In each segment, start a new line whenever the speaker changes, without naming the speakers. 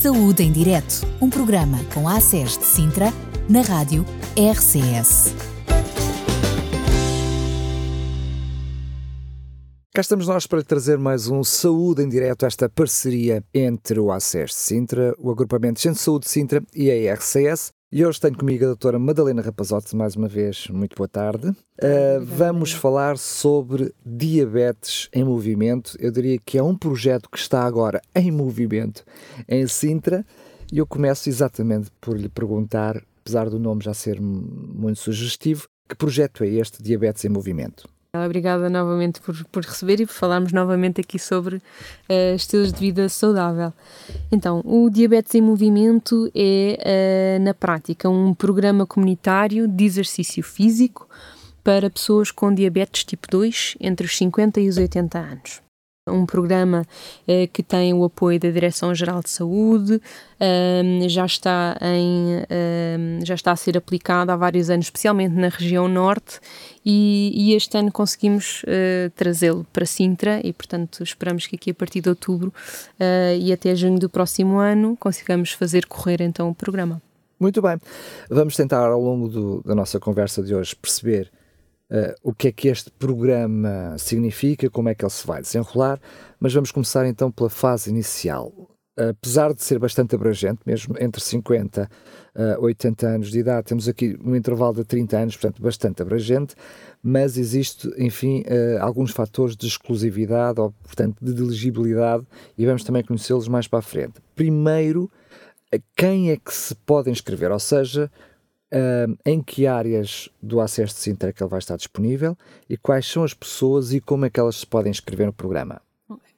Saúde em Direto, um programa com a ACES de Sintra, na rádio RCS.
Cá estamos nós para trazer mais um Saúde em Direto, esta parceria entre o ACES de Sintra, o Agrupamento de Centro de Saúde de Sintra e a RCS. E hoje tenho comigo a doutora Madalena Rapazotti, mais uma vez, muito boa tarde. Uh, vamos falar sobre diabetes em movimento. Eu diria que é um projeto que está agora em movimento em Sintra. E eu começo exatamente por lhe perguntar, apesar do nome já ser muito sugestivo, que projeto é este Diabetes em Movimento?
Obrigada novamente por, por receber e por falarmos novamente aqui sobre uh, estilos de vida saudável. Então, o Diabetes em Movimento é, uh, na prática, um programa comunitário de exercício físico para pessoas com diabetes tipo 2 entre os 50 e os 80 anos um programa eh, que tem o apoio da Direção-Geral de Saúde, um, já, está em, um, já está a ser aplicado há vários anos, especialmente na região norte, e, e este ano conseguimos uh, trazê-lo para Sintra e, portanto, esperamos que aqui a partir de outubro uh, e até junho do próximo ano consigamos fazer correr então o programa.
Muito bem. Vamos tentar ao longo do, da nossa conversa de hoje perceber uh, o que é que este programa significa, como é que ele se vai desenrolar, mas vamos começar então pela fase inicial. Apesar de ser bastante abrangente, mesmo entre 50 a uh, 80 anos de idade, temos aqui um intervalo de 30 anos, portanto, bastante abrangente, mas existe, enfim, uh, alguns fatores de exclusividade, ou, portanto, de elegibilidade, e vamos também conhecê-los mais para a frente. Primeiro, quem é que se pode inscrever, ou seja, uh, em que áreas do acesso de Sintra é que ele vai estar disponível e quais são as pessoas e como é que elas se podem inscrever no programa.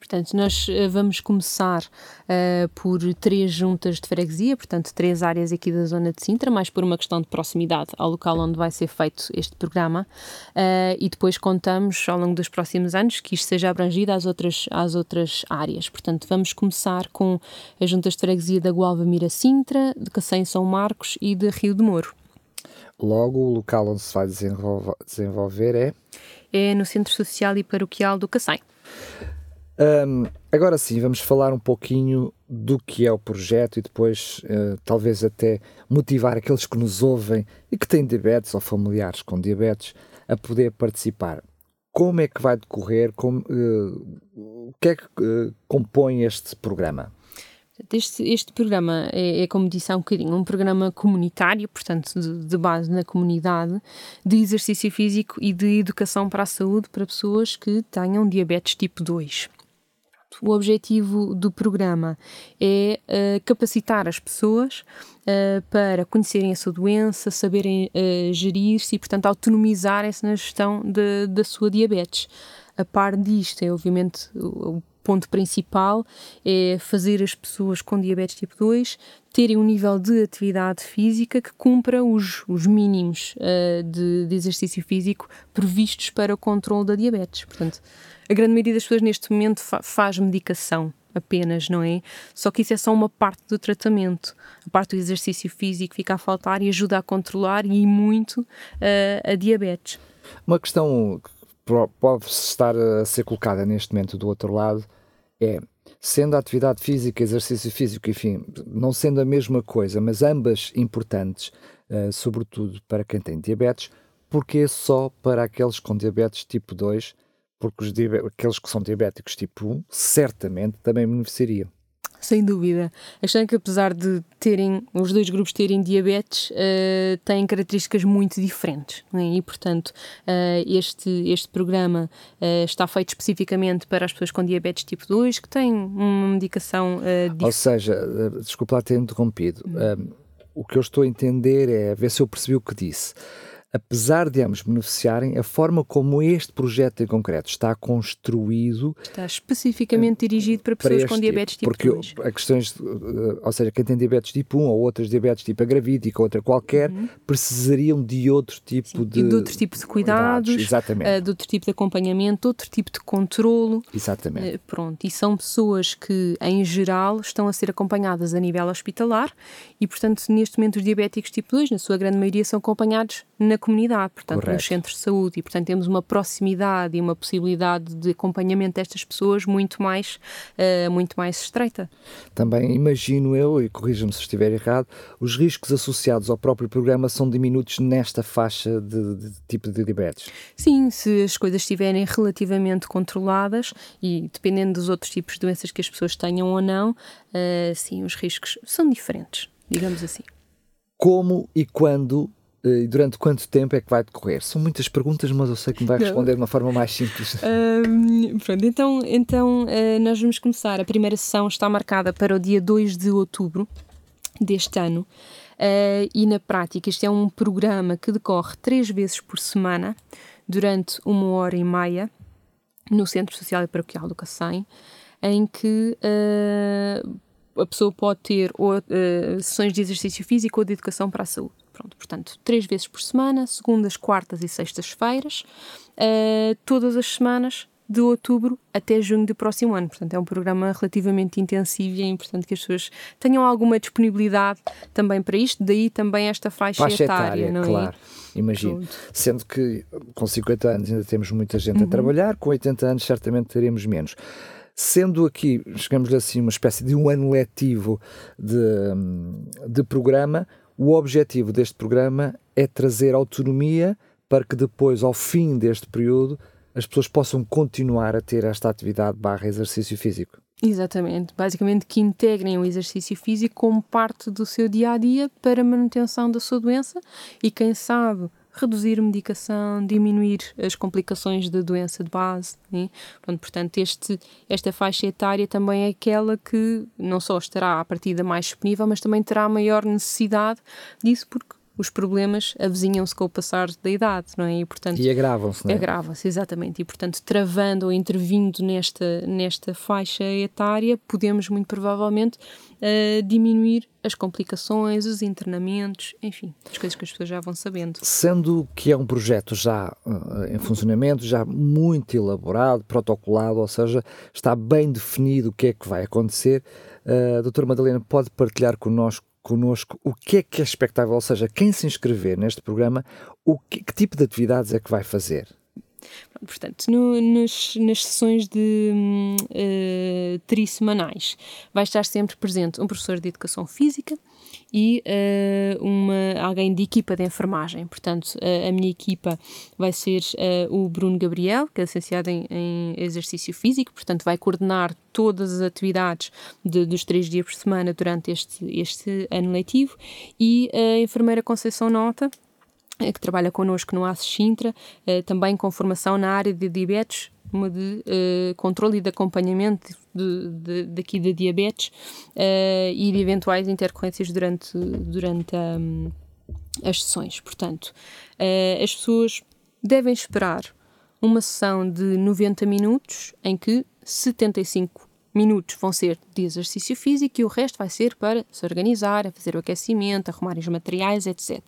Portanto, nós eh, vamos começar uh, por três juntas de freguesia, portanto, três áreas aqui da zona de Sintra, mais por uma questão de proximidade ao local onde vai ser feito este programa. Uh, e depois contamos, ao longo dos próximos anos, que isto seja abrangido às outras, às outras áreas. Portanto, vamos começar com as juntas de freguesia da Gualva Mira Sintra, de Cacém São Marcos e de Rio de Moro.
Logo, o local onde se vai desenvolver é?
É no Centro Social e Paroquial do Cacém.
Um, agora sim, vamos falar um pouquinho do que é o projeto e depois uh, talvez até motivar aqueles que nos ouvem e que têm diabetes ou familiares com diabetes a poder participar. Como é que vai decorrer? Como, uh, o que é que uh, compõe este programa?
Este, este programa é, é, como disse há um bocadinho, um programa comunitário, portanto, de, de, base na comunidade, de exercício físico e de educação para a saúde para pessoas que tenham diabetes tipo 2. O objetivo do programa é uh, capacitar as pessoas uh, para conhecerem a sua doença, saberem uh, gerir-se e, portanto, autonomizarem-se na gestão de, da sua diabetes. A par disto, é obviamente o ponto principal é fazer as pessoas com diabetes tipo 2 terem um nível de atividade física que cumpra os, os mínimos uh, de, de, exercício físico previstos para o controle da diabetes. Portanto, a grande maioria das pessoas neste momento fa faz medicação apenas, não é? Só que isso é só uma parte do tratamento. A parte do exercício físico fica a faltar e ajuda a controlar e muito uh, a diabetes.
Uma questão que pode estar a ser colocada neste momento do outro lado é, sendo a atividade física, exercício físico, enfim, não sendo a mesma coisa, mas ambas importantes, uh, sobretudo para quem tem diabetes, porque só para aqueles com diabetes tipo 2 porque aqueles que são diabéticos tipo 1 certamente também beneficiariam.
Sem dúvida. A questão é que apesar de terem, os dois grupos terem diabetes, uh, têm características muito diferentes. É? E, portanto, uh, este, este programa uh, está feito especificamente para as pessoas com diabetes tipo 2, que têm uma medicação diferente.
Ou seja, desculpa lá ter interrompido. Uhum. o que eu estou a entender é, ver se eu percebi o que disse apesar de ambos beneficiarem, a forma como este projeto em concreto está construído.
Está especificamente dirigido para pessoas para com diabetes tipo,
porque 2. Porque questões, eh, ou seja, quem tem diabetes tipo 1 ou outras diabetes tipo a gravídica, outra qualquer, uhum. precisariam de outro tipo Sim, de.
E de outro tipo de cuidados,
exatamente.
Uh, de outro tipo de acompanhamento, outro tipo de controlo.
Exatamente.
Pronto, e são pessoas que, em geral, estão a ser acompanhadas a nível hospitalar e, portanto, neste momento, os diabéticos tipo 2, na sua grande maioria, são acompanhados na comunidade, portanto,
Correto.
nos centros de saúde, e portanto temos uma proximidade e uma possibilidade de acompanhamento destas pessoas muito mais, uh, muito mais estreita.
Também imagino eu, e corrija-me se estiver errado, os riscos associados ao próprio programa são diminutos nesta faixa de, de tipo de diabetes.
Sim, se as coisas estiverem relativamente controladas e dependendo dos outros tipos de doenças que as pessoas tenham ou não, uh, sim, os riscos são diferentes, digamos assim.
Como e quando e durante quanto tempo é que vai decorrer? São muitas perguntas, mas eu sei que me vai responder de uma forma mais simples.
Um, pronto, então, então uh, nós vamos começar. A primeira sessão está marcada para o dia 2 de outubro deste ano. Uh, e na prática, isto é um programa que decorre três vezes por semana, durante uma hora e meia, no Centro Social e Paroquial do Cacém, em que uh, a pessoa pode ter ou, sessões de exercício físico ou de educação para a saúde. Pronto, portanto, três vezes por semana, segundas, quartas e sextas-feiras, uh, todas as semanas de outubro até junho do próximo ano. Portanto, é um programa relativamente intensivo e é importante que as pessoas tenham alguma disponibilidade também para isto, daí também esta faixa,
faixa
etária,
etária,
não
é? Claro, imagino. Pronto. Sendo que com 50 anos ainda temos muita gente uhum. a trabalhar, com 80 anos certamente teremos menos sendo aqui, chegamos assim, uma espécie de um ano letivo de, de programa, o objetivo deste programa é trazer autonomia para que depois, ao fim deste período, as pessoas possam continuar a ter esta atividade barra exercício físico.
Exatamente, basicamente que integrem o exercício físico como parte do seu dia a dia para manutenção da sua doença e quem sabe reduzir medicação, diminuir as complicações da doença de base. Né? Pronto, portanto, este, esta faixa etária também é aquela que não só estará a partida mais disponível, mas também terá maior necessidade disso, porque os problemas avizinham-se com o passar da idade, não é?
E, portanto, e agravam-se, não é?
Agravam-se, exatamente. E, portanto, travando ou intervindo nesta, nesta faixa etária, podemos muito provavelmente uh, diminuir as complicações, os internamentos, enfim, as coisas que as pessoas já vão sabendo.
Sendo que é um projeto já uh, em funcionamento, já muito elaborado, protocolado, ou seja, está bem definido o que é que vai acontecer, uh, a doutora Madalena pode partilhar connosco connosco o que é que é expectável, ou seja, quem se inscrever neste programa, o que, que tipo de atividades é que vai fazer?
Portanto, no, nas, nas sessões de uh, trissemanais vai estar sempre presente um professor de educação física e uh, uma, alguém de equipa de enfermagem. Portanto, uh, a minha equipa vai ser o Bruno Gabriel, que é licenciado em, em, exercício físico, portanto, vai coordenar todas as atividades de, dos três dias por semana durante este, este ano letivo, e a enfermeira Conceição Nota eh, que trabalha connosco no ACE Sintra, eh, também com formação na área de diabetes, uma de uh, controle e de acompanhamento de, de, daqui da diabetes e de eventuais intercorrências durante, durante um, as sessões. Portanto, as pessoas devem esperar uma sessão de 90 minutos em que 75 minutos vão ser de exercício físico e o resto vai ser para se organizar, fazer o aquecimento, arrumar os materiais, etc.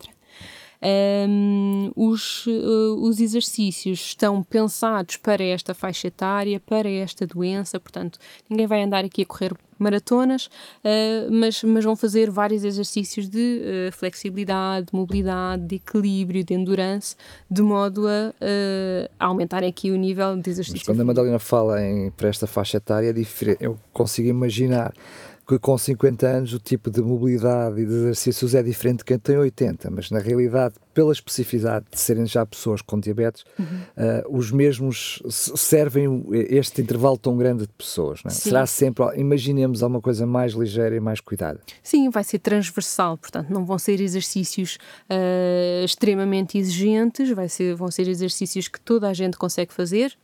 Um, os, uh, os exercícios estão pensados para esta faixa etária, para esta doença, portanto, ninguém vai andar aqui a correr maratonas, uh, mas, mas vão fazer vários exercícios de uh, flexibilidade, de mobilidade, de equilíbrio, de endurance, de modo a, a aumentar aqui o nível de exercício. Mas
quando a Madalena fala em, para esta faixa etária, é eu consigo imaginar que com 50 anos o tipo de mobilidade e de exercícios é diferente de quem tem 80, mas na realidade, pela especificidade de serem já pessoas com diabetes, uhum. uh, os mesmos servem este intervalo tão grande de pessoas. É? Será sempre, imaginemos alguma coisa mais ligeira e mais cuidada.
Sim, vai ser transversal, portanto, não vão ser exercícios uh, extremamente exigentes, vai ser, vão ser exercícios que toda a gente consegue fazer,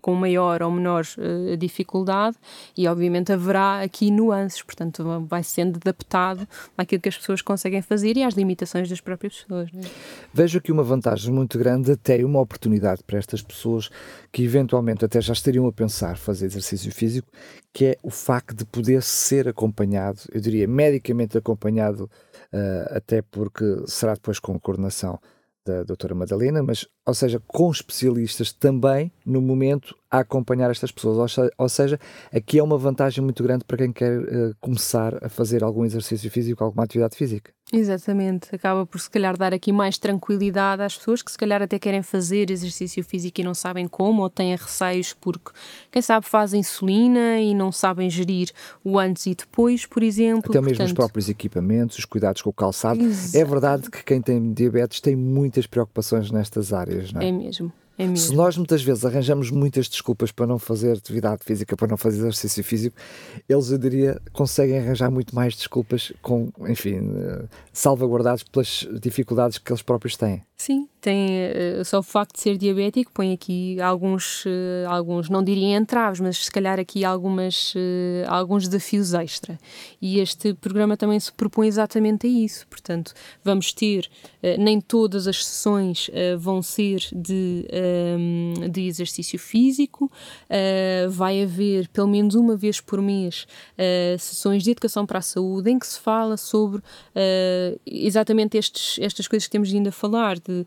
com maior ou menor uh, dificuldade e obviamente haverá aqui nuances, portanto vai sendo adaptado àquilo que as pessoas conseguem fazer e às limitações das próprias pessoas. É?
Vejo aqui uma vantagem muito grande, até uma oportunidade para estas pessoas que eventualmente até já estariam a pensar fazer exercício físico, que é o facto de poder ser acompanhado, eu diria medicamente acompanhado, uh, até porque será depois com coordenação da doutora Madalena, mas ou seja, com especialistas também no momento a acompanhar estas pessoas. Ou seja, aqui é uma vantagem muito grande para quem quer uh, começar a fazer algum exercício físico, alguma atividade física.
Exatamente, acaba por se calhar dar aqui mais tranquilidade às pessoas que se calhar até querem fazer exercício físico e não sabem como, ou têm receios porque, quem sabe, fazem insulina e não sabem gerir o antes e depois, por exemplo.
Até mesmo Portanto... os próprios equipamentos, os cuidados com o calçado. Exato. É verdade que quem tem diabetes tem muitas preocupações nestas áreas, não é?
É mesmo. É
Se nós muitas vezes arranjamos muitas desculpas para não fazer atividade física, para não fazer exercício físico, eles, eu diria, conseguem arranjar muito mais desculpas, com, enfim, eh, salvaguardados pelas dificuldades que eles próprios têm.
Sim, tem uh, só o facto de ser diabético põe aqui alguns, uh, alguns não diria entraves, mas se calhar aqui algumas, uh, alguns desafios extra. E este programa também se propõe exatamente a isso. Portanto, vamos ter, nem todas as sessões vão ser de, um, ehm, de exercício físico, vai haver pelo menos uma vez por mês sessões de educação para a saúde em que se fala sobre exatamente estes, estas coisas que temos vindo a falar de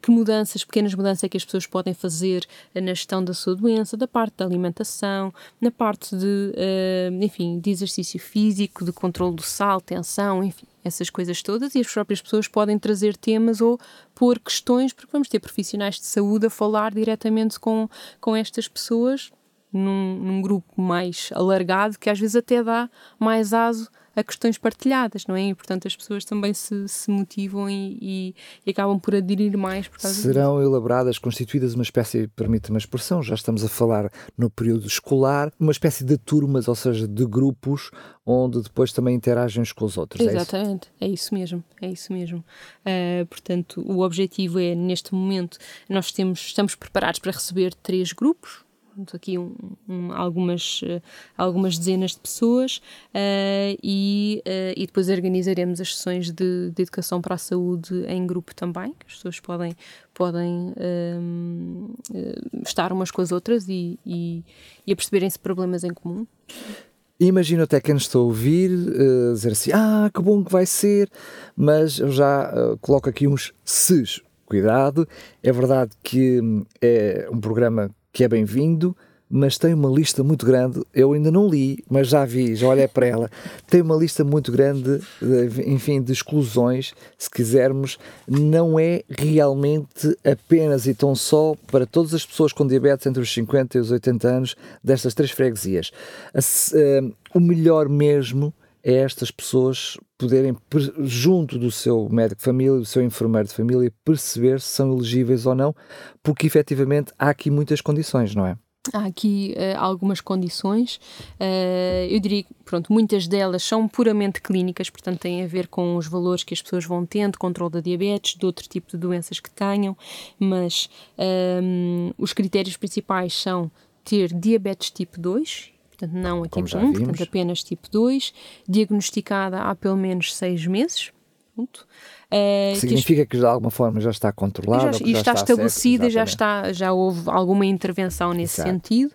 que mudanças, pequenas mudanças é que as pessoas podem fazer na gestão da sua doença, da parte da alimentação, na parte de, uh, enfim, de exercício físico, de controle do sal, tensão, enfim, essas coisas todas. E as próprias pessoas podem trazer temas ou pôr questões, porque vamos ter profissionais de saúde a falar diretamente com, com estas pessoas num, num grupo mais alargado que às vezes até dá mais aso a questões partilhadas, não é? E, portanto, as pessoas também se, se motivam e, e, e acabam por aderir mais por causa
Serão
disso.
elaboradas, constituídas uma espécie, permite-me a expressão, já estamos a falar no período escolar, uma espécie de turmas, ou seja, de grupos, onde depois também interagem uns com os outros.
Exatamente, é isso, é isso mesmo, é isso mesmo. Uh, portanto, o objetivo é, neste momento, nós temos, estamos preparados para receber três grupos, aqui um, um, algumas, uh, algumas dezenas de pessoas uh, e, uh, e depois organizaremos as sessões de, de, educação para a saúde em grupo também, que as pessoas podem, podem ehm, estar umas com as outras e, e, e a perceberem-se problemas em comum.
Imagino até quem está a ouvir uh, dizer assim: Ah, que bom que vai ser, mas eu já uh, coloco aqui uns ses. Cuidado, é verdade que hum, é um programa que é bem-vindo, mas tem uma lista muito grande. Eu ainda não li, mas já vi, já olhei para ela. Tem uma lista muito grande, enfim, de exclusões. Se quisermos, não é realmente apenas e tão só para todas as pessoas com diabetes entre os 50 e os 80 anos destas três freguesias. Eh, o melhor mesmo é estas pessoas poderem, junto do seu médico de família, do seu enfermeiro de família, perceber se são elegíveis ou não, porque efetivamente há aqui muitas condições, não é?
Há aqui uh, algumas condições, uh, eu diria que pronto, muitas delas são puramente clínicas, portanto têm a ver com os valores que as pessoas vão tendo, controle da diabetes, de outro tipo de doenças que tenham, mas um, ehm, os critérios principais são ter diabetes tipo 2, portanto não a tipo 1, portanto apenas tipo 2, diagnosticada há pelo menos 6 meses. Pronto.
Uh, Significa que, que, de alguma forma já está controlada,
já, já, está, está estabelecida, já está, já houve alguma intervenção nesse Exato. sentido.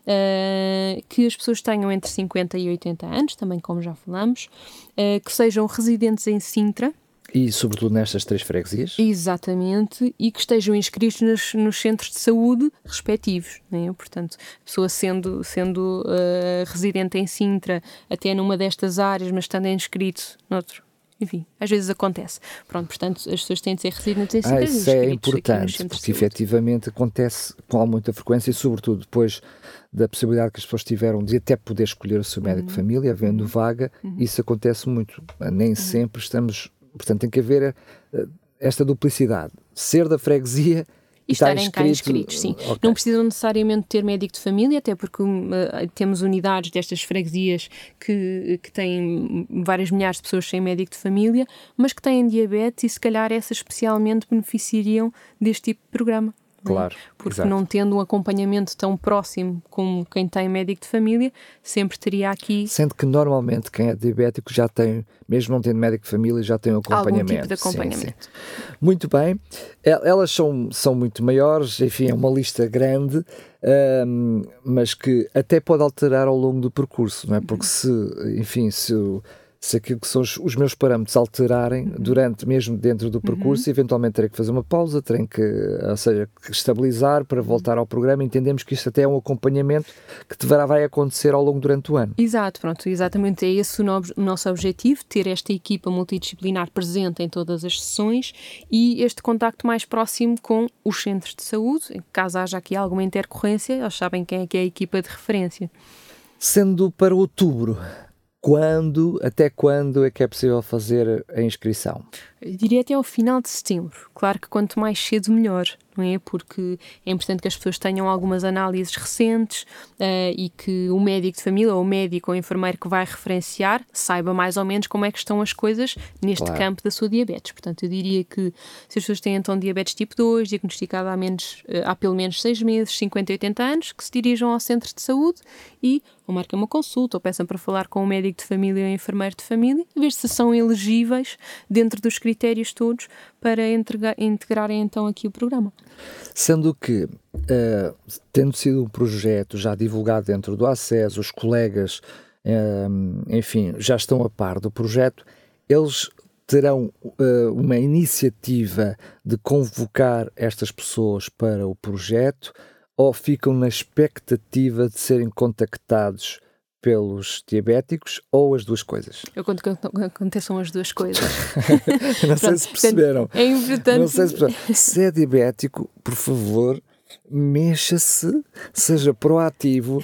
Uh, que as pessoas tenham entre 50 e 80 anos, também como já falamos, uh, que sejam residentes em Sintra,
e, sobretudo, nestas três freguesias?
Exatamente, e que estejam inscritos nos, nos centros de saúde respectivos. Né? Portanto, a pessoa sendo, sendo uh, residente em Sintra, até numa destas áreas, mas estando inscrito noutro. Enfim, às vezes acontece. Pronto, portanto, as pessoas têm de ser residentes em Sintra. Ah,
isso é importante, porque efetivamente acontece com muita frequência e, sobretudo, depois da possibilidade que as pessoas tiveram de até poder escolher o seu médico uhum. de família, havendo uhum. vaga, uhum. isso acontece muito. Nem uhum. sempre estamos Portanto, tem que haver eh, esta duplicidade. Ser da freguesia
e estarem inscrito, cá inscritos, sim. Okay. Não precisam necessariamente ter médico de família, até porque uh, temos unidades destas freguesias que, que têm várias milhares de pessoas sem médico de família, mas que têm diabetes e se calhar essas especialmente beneficiariam deste tipo de programa.
É? Claro.
Porque
exato.
não tendo um acompanhamento tão próximo como quem tem médico de família, sempre teria aqui.
Sendo que normalmente quem é diabético já tem, mesmo não tendo médico de família, já tem um acompanhamento.
Algum tipo de acompanhamento. Sim,
sim. Muito bem. Elas são, são muito maiores, enfim, é uma lista grande, um, mas que até pode alterar ao longo do percurso, não é? Porque se, enfim, se se aquilo que são os, meus parâmetros alterarem uhum. durante, mesmo dentro do uhum. percurso, uhum. eventualmente terei que fazer uma pausa, terei que, ou seja, estabilizar para voltar ao programa. Entendemos que isto até é um acompanhamento que deverá, vai acontecer ao longo durante o ano.
Exato, pronto, exatamente é esse o, o nosso objetivo, ter esta equipa multidisciplinar presente em todas as sessões e este contacto mais próximo com os centros de saúde, caso haja aqui alguma intercorrência, eles sabem quem é que é a equipa de referência.
Sendo para outubro, quando, até quando é que é possível fazer a inscrição?
Eu diria até ao final de setembro. Claro que quanto mais cedo, melhor, não é? Porque é importante que as pessoas tenham algumas análises recentes uh, e que o médico de família, ou o médico ou o enfermeiro que vai referenciar, saiba mais ou menos como é que estão as coisas neste claro. campo da sua diabetes. Portanto, eu diria que se as pessoas têm então diabetes tipo 2, diagnosticada há, menos, uh, há pelo menos 6 meses, 50 e 80 anos, que se dirijam ao centro de saúde e ou marquem uma consulta ou peçam para falar com o médico de família ou enfermeiro de família ver se são elegíveis dentro dos critérios todos para integrarem então aqui o programa.
Sendo que, uh, tendo sido um projeto já divulgado dentro do acesso, os colegas, uh, enfim, já estão a par do projeto, eles terão uh, uma iniciativa de convocar estas pessoas para o projeto ou ficam na expectativa de serem contactados pelos diabéticos ou as duas coisas?
Eu conto que aconteçam as duas coisas.
não sei se perceberam.
É importante.
Não sei se, perceberam. se é diabético, por favor, mexa-se, seja proativo,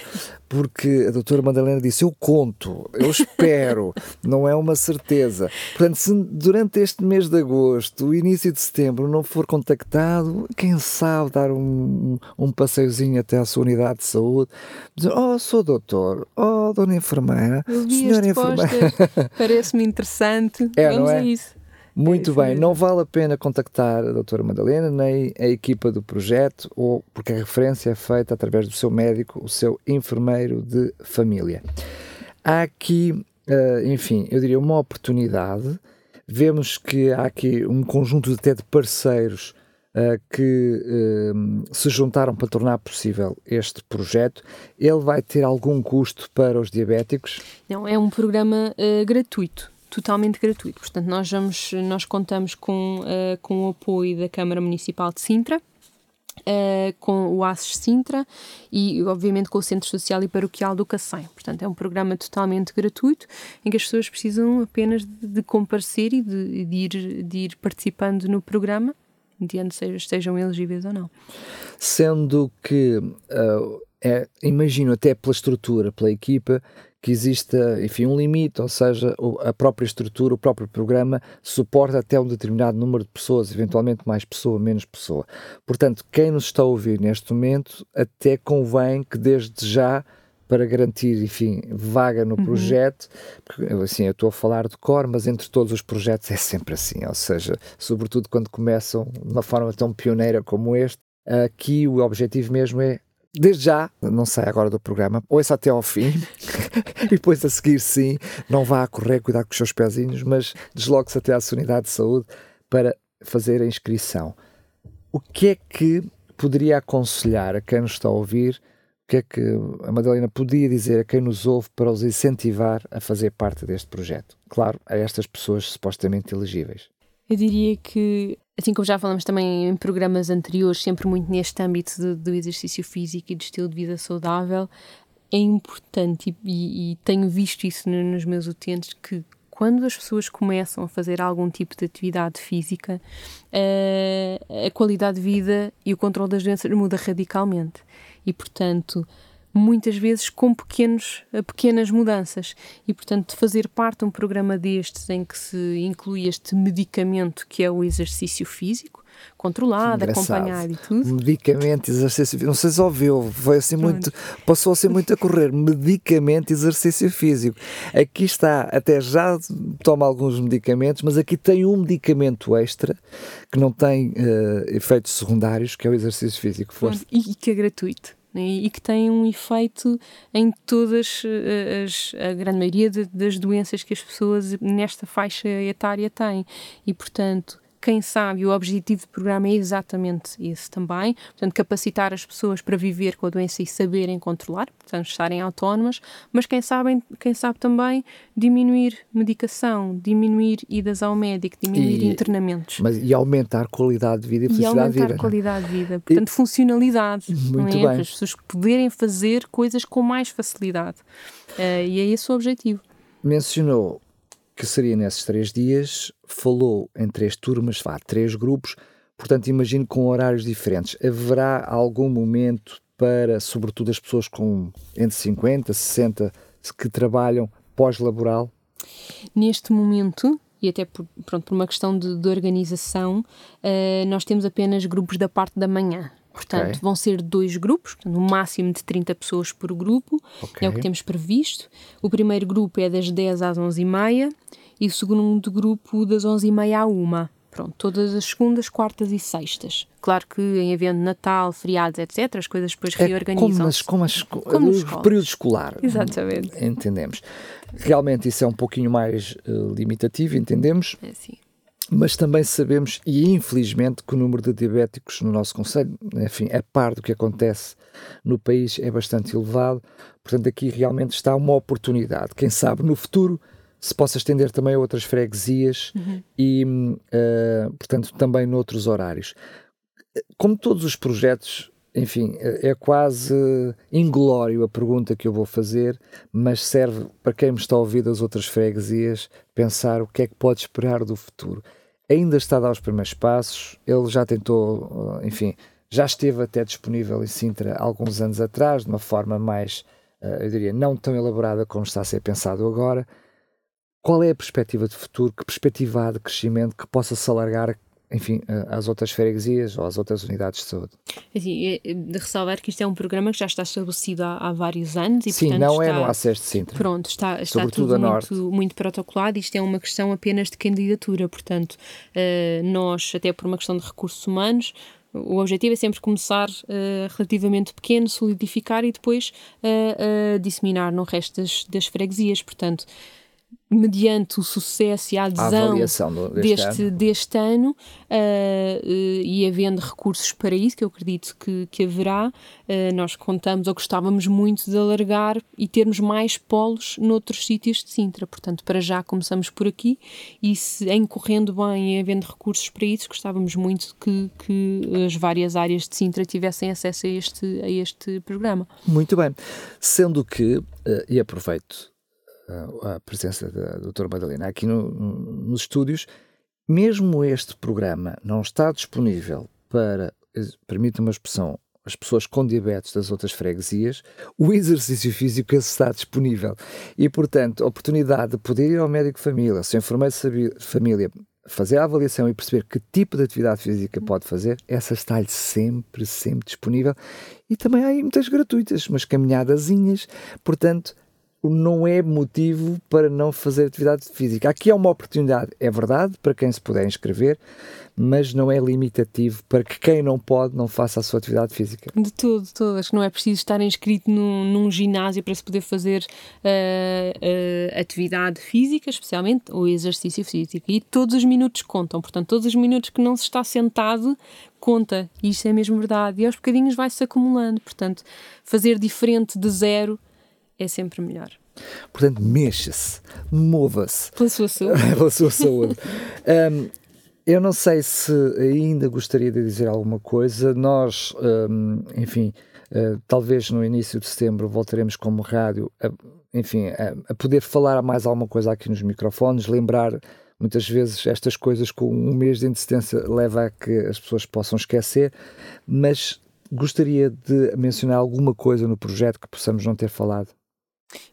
porque a doutora Madalena disse: Eu conto, eu espero, não é uma certeza. Portanto, se durante este mês de agosto, o início de setembro, não for contactado, quem sabe dar um, um passeiozinho até à sua unidade de saúde, dizer: Oh, sou doutor, oh, dona enfermeira,
senhora enfermeira. Parece-me interessante, é, vamos é? a isso.
Muito bem, não vale a pena contactar a doutora Madalena nem a equipa do projeto, ou porque a referência é feita através do seu médico, o seu enfermeiro de família. Há aqui, uh, enfim, eu diria uma oportunidade. Vemos que há aqui um conjunto até de parceiros uh, que uh, se juntaram para tornar possível este projeto. Ele vai ter algum custo para os diabéticos?
Não, é um programa gratuito totalmente gratuito. Portanto, nós, vamos, nós contamos com, uh, com o apoio da Câmara Municipal de Sintra, Uh, com o ASES Sintra e, obviamente, com o Centro Social e Paroquial do Cacém. Portanto, é um programa totalmente gratuito em que as pessoas precisam apenas de, de comparecer e de, de, ir, de ir participando no programa, mediante seja, estejam elegíveis ou não.
Sendo que, uh, é, imagino até pela estrutura, pela equipa, que exista, enfim, um limite, ou seja, a própria estrutura, o próprio programa suporta até um determinado número de pessoas, eventualmente mais pessoa, menos pessoa. Portanto, quem nos está a ouvir neste momento, até convém que desde já para garantir, enfim, vaga no uhum. projeto, porque assim, eu estou a falar de cor, mas entre todos os projetos é sempre assim, ou seja, sobretudo quando começam de uma forma tão pioneira como este, aqui o objetivo mesmo é desde já, não sai agora do programa, ouça até ao fim e depois a seguir sim, não vá a correr, cuidar com os seus pezinhos, mas desloque-se até à sua unidade de saúde para fazer a inscrição. O que é que poderia aconselhar a quem nos está a ouvir? O que é que a Madalena podia dizer a quem nos ouve para os incentivar a fazer parte deste projeto? Claro, a estas pessoas supostamente elegíveis.
Eu diria que assim como já falamos também em programas anteriores, sempre muito neste âmbito de, do exercício físico e do estilo de vida saudável, é importante e, e tenho visto isso nos meus utentes que quando as pessoas começam a fazer algum tipo de atividade física, uh, a qualidade de vida e o controle das doenças muda radicalmente. E, portanto, muitas vezes com pequenos, eh, pequenas mudanças. E, portanto, fazer parte de um programa destes em que se inclui este medicamento que é o exercício físico, controlado, acompanhado e tudo.
Medicamento, exercício físico. Não sei se ouviu, foi assim muito, passou assim muito a correr. Medicamento, exercício físico. Aqui está, até já toma alguns medicamentos, mas aqui tem um medicamento extra que não tem uh, efeitos secundários, que é o exercício físico.
E, e que é gratuito né? e que tem um efeito em todas eh, as, a grande maioria de, das doenças que as pessoas nesta faixa etária têm. E, portanto, quem sabe, o objetivo do programa é exatamente esse também, portanto, capacitar as pessoas para viver com a doença e saberem controlar, portanto, estarem autónomas, mas quem sabe, quem sabe também diminuir medicação, diminuir idas ao médico, diminuir e, internamentos.
Mas, e aumentar qualidade de vida e felicidade
e aumentar
de vida.
É? qualidade de vida, portanto, e, funcionalidade,
muito
é?
bem.
para as pessoas poderem fazer coisas com mais facilidade. Uh, e é esse o objetivo.
Mencionou que seria nesses três dias, falou em três turmas, vá, três grupos, portanto imagino com horários diferentes. Haverá algum momento para, sobretudo, as pessoas com entre 50 e 60 que trabalham pós-laboral?
Neste momento, e até por, pronto, por uma questão de, de organização, uh, nós temos apenas grupos da parte da manhã. Portanto, okay. vão ser dois grupos, portanto, um máximo de 30 pessoas por grupo, okay. é o que temos previsto. O primeiro grupo é das 10 às 11h30 e o segundo grupo das 11h30 à 1 Pronto, todas as segundas, quartas e sextas. Claro que em havendo Natal, feriados, etc., as coisas depois
é
reorganizam.
Como, nas, como, as, como o período escolar.
Exatamente.
Entendemos. Realmente isso é um pouquinho mais uh, limitativo, entendemos.
É sim
mas também sabemos, e infelizmente, que o número de diabéticos no nosso Conselho, enfim, a par do que acontece no país, é bastante elevado. Portanto, aqui realmente está uma oportunidade. Quem sabe no futuro se possa estender também a outras freguesias uhum. e, uh, portanto, também noutros horários. Como todos os projetos, enfim, é quase inglório a pergunta que eu vou fazer, mas serve para quem me está a ouvir das outras freguesias pensar o que é que pode esperar do futuro ainda está a dar os primeiros passos, ele já tentou, eh, enfim, já esteve até disponível em Sintra alguns anos atrás, de uma forma mais, eh, eu diria, não tão elaborada como está a ser pensado agora. Qual é a perspectiva de futuro? Que perspectiva há de crescimento que possa se alargar enfim, às outras freguesias ou às outras unidades de saúde.
Assim, de ressalvar que isto é um programa que já está estabelecido há, há vários anos e,
Sim,
portanto,
não
está,
é no acesso de Sintra.
Pronto, está, está tudo muito, muito protocolado. Isto é uma questão apenas de candidatura, portanto, uh, nós, até por uma questão de recursos humanos, o objetivo é sempre começar uh, relativamente pequeno, solidificar e depois uh, disseminar no resto das, das freguesias. Portanto, mediante o sucesso e a adesão
a deste,
deste, ano, deste ano uh, uh, e havendo recursos para isso, que eu acredito que, que haverá, uh, nós contamos ou gostávamos muito de alargar e termos mais polos noutros sítios de Sintra. Portanto, para já começamos por aqui e se em correndo bem e havendo recursos para isso, gostávamos muito que, que as várias áreas de Sintra tivessem acesso a este, a este programa.
Muito bem. Sendo que, e aproveito a presença da doutora Madalena aqui no, no, nos estúdios, mesmo este programa não está disponível para, permita uma expressão, as pessoas com diabetes das outras freguesias, o exercício físico está disponível. E, portanto, a oportunidade de poder ir ao médico de família, seu enfermeiro de família, fazer a avaliação e perceber que tipo de atividade física pode fazer, essa está-lhe sempre, sempre disponível. E também há aí muitas gratuitas, umas caminhadazinhas. Portanto, não é motivo para não fazer atividade física. Aqui é uma oportunidade, é verdade, para quem se puder inscrever, mas não é limitativo para que quem não pode não faça a sua atividade física.
De tudo, de tudo. Acho que não é preciso estar inscrito num, num ginásio para se poder fazer uh, uh, atividade física, especialmente, ou exercício físico. E todos os minutos contam. Portanto, todos os minutos que não se está sentado conta. Isso é mesmo verdade. E aos bocadinhos vai-se acumulando. Portanto, fazer diferente de zero é sempre melhor.
Portanto, mexa-se, mova-se.
Pela sua saúde.
Pela sua saúde. um, eu não sei se ainda gostaria de dizer alguma coisa. Nós, um, enfim, uh, talvez no início de setembro voltaremos como rádio, a, enfim, a, a, poder falar mais alguma coisa aqui nos microfones, lembrar muitas vezes estas coisas com um mês de antecedência leva a que as pessoas possam esquecer, mas gostaria de mencionar alguma coisa no projeto que possamos não ter falado.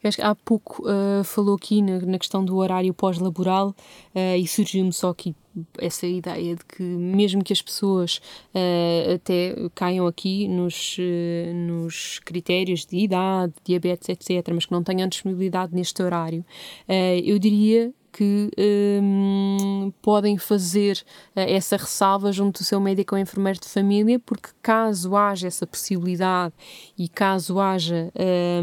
Eu acho que há pouco uh, falou aqui na, na, questão do horário pós-laboral uh, e surgiu-me só aqui essa ideia de que mesmo que as pessoas uh, até caiam aqui nos, nos critérios de idade, diabetes, etc., mas que não tenham disponibilidade neste horário, eu diria que um, podem fazer uh, essa ressalva junto do seu médico ou enfermeiro de família, porque caso haja essa possibilidade e caso haja,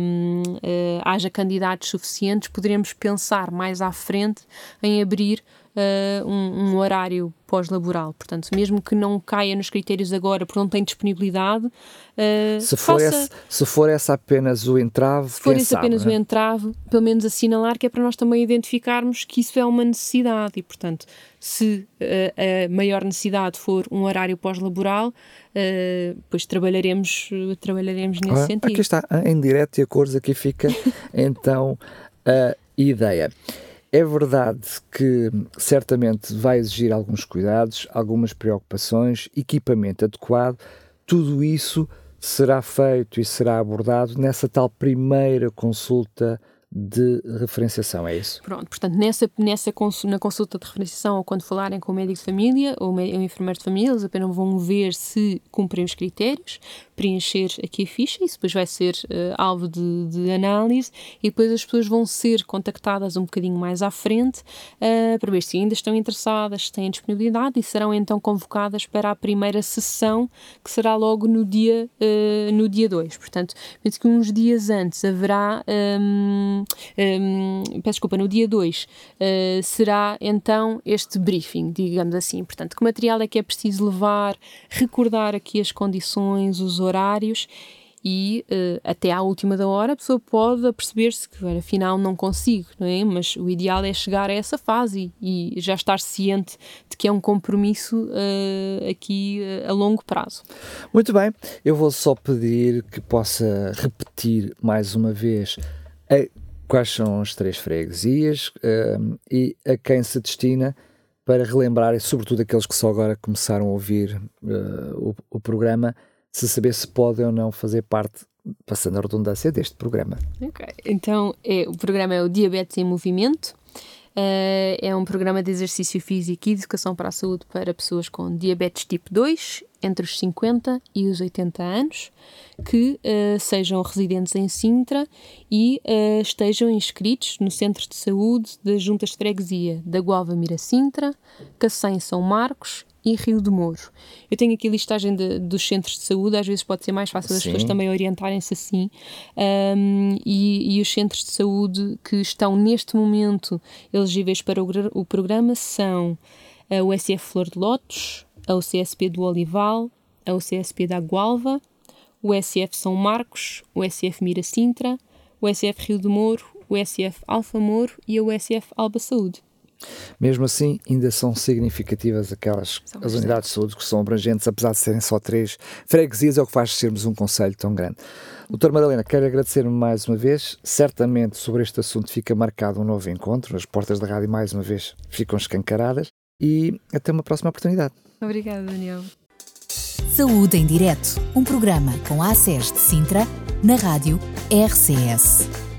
um, uh, haja candidatos suficientes, poderemos pensar mais à frente em abrir uh, um, um, horário pós-laboral. Portanto, mesmo que não caia nos critérios agora porque não tem disponibilidade, uh,
se, for
faça,
esse, se for essa apenas o entrave,
se for
esse
sabe, apenas
né?
o entrave, pelo menos assinalar que é para nós também identificarmos que isso é uma necessidade e, portanto, se uh, a maior necessidade for um horário pós-laboral, pois trabalharemos, trabalharemos nesse ah, sentido.
Aqui está, em direto e a cores, aqui fica então a ideia. É verdade que certamente vai exigir alguns cuidados, algumas preocupações, equipamento adequado, tudo isso será feito e será abordado nessa tal primeira consulta de referenciação, é isso?
Pronto, portanto, nessa, nessa na consulta de referenciação ou quando falarem com o médico de família ou o enfermeiro de família, eles apenas vão ver se cumprem os critérios, preencher aqui a ficha, isso depois vai ser uh, alvo de, de, análise e depois as pessoas vão ser contactadas um bocadinho mais à frente uh, para ver se ainda estão interessadas, se têm disponibilidade e serão então convocadas para a primeira sessão que será logo no dia uh, no dia 2. Portanto, penso que uns dias antes haverá um, um, peço desculpa, no dia 2 uh, eh, será então este briefing, digamos assim. Portanto, que material é que é preciso levar, recordar aqui as condições, os horários e uh, até à última da hora a pessoa pode perceber-se que afinal não consigo, não é? Mas o ideal é chegar a essa fase e, e já estar ciente de que é um compromisso uh, aqui uh, a longo prazo.
Muito bem, eu vou só pedir que possa repetir mais uma vez a quais são as três freguesias uh, e a quem se destina para relembrar, e sobretudo aqueles que só agora começaram a ouvir o, o, programa, se saber se podem ou não fazer parte, passando a redundância, deste programa.
Ok, então é, o programa é o Diabetes em Movimento. Uh, é um programa de exercício físico e educação para a saúde para pessoas com diabetes tipo 2 entre os 50 e os 80 anos, que uh, sejam residentes em Sintra e uh, estejam inscritos no Centro de Saúde das Juntas de Freguesia da Gualva Mira Sintra, Cacém São Marcos e Rio de Moro. Eu tenho aqui a listagem de, dos centros de saúde, às vezes pode ser mais fácil as pessoas também orientarem-se assim. Um, e, e, os centros de saúde que estão neste momento elegíveis para o, o programa são a USF Flor de Lotos, a UCSP do Olival, a UCSP da Gualva, o SF São Marcos, o SF Mira Sintra, o SF Rio de Moro, o SF Alfa Moro e a USF Alba Saúde.
Mesmo assim, ainda são significativas aquelas são as unidades de saúde que são abrangentes, apesar de serem só três freguesias, é o que faz sermos um conselho tão grande. Doutor Madalena, quero agradecer-me mais uma vez. Certamente sobre este assunto fica marcado um novo encontro. As portas da rádio, mais uma vez, ficam escancaradas. E até uma próxima oportunidade.
Obrigada, Daniel.
Saúde em Direto, um programa com a ACES de Sintra, na rádio RCS.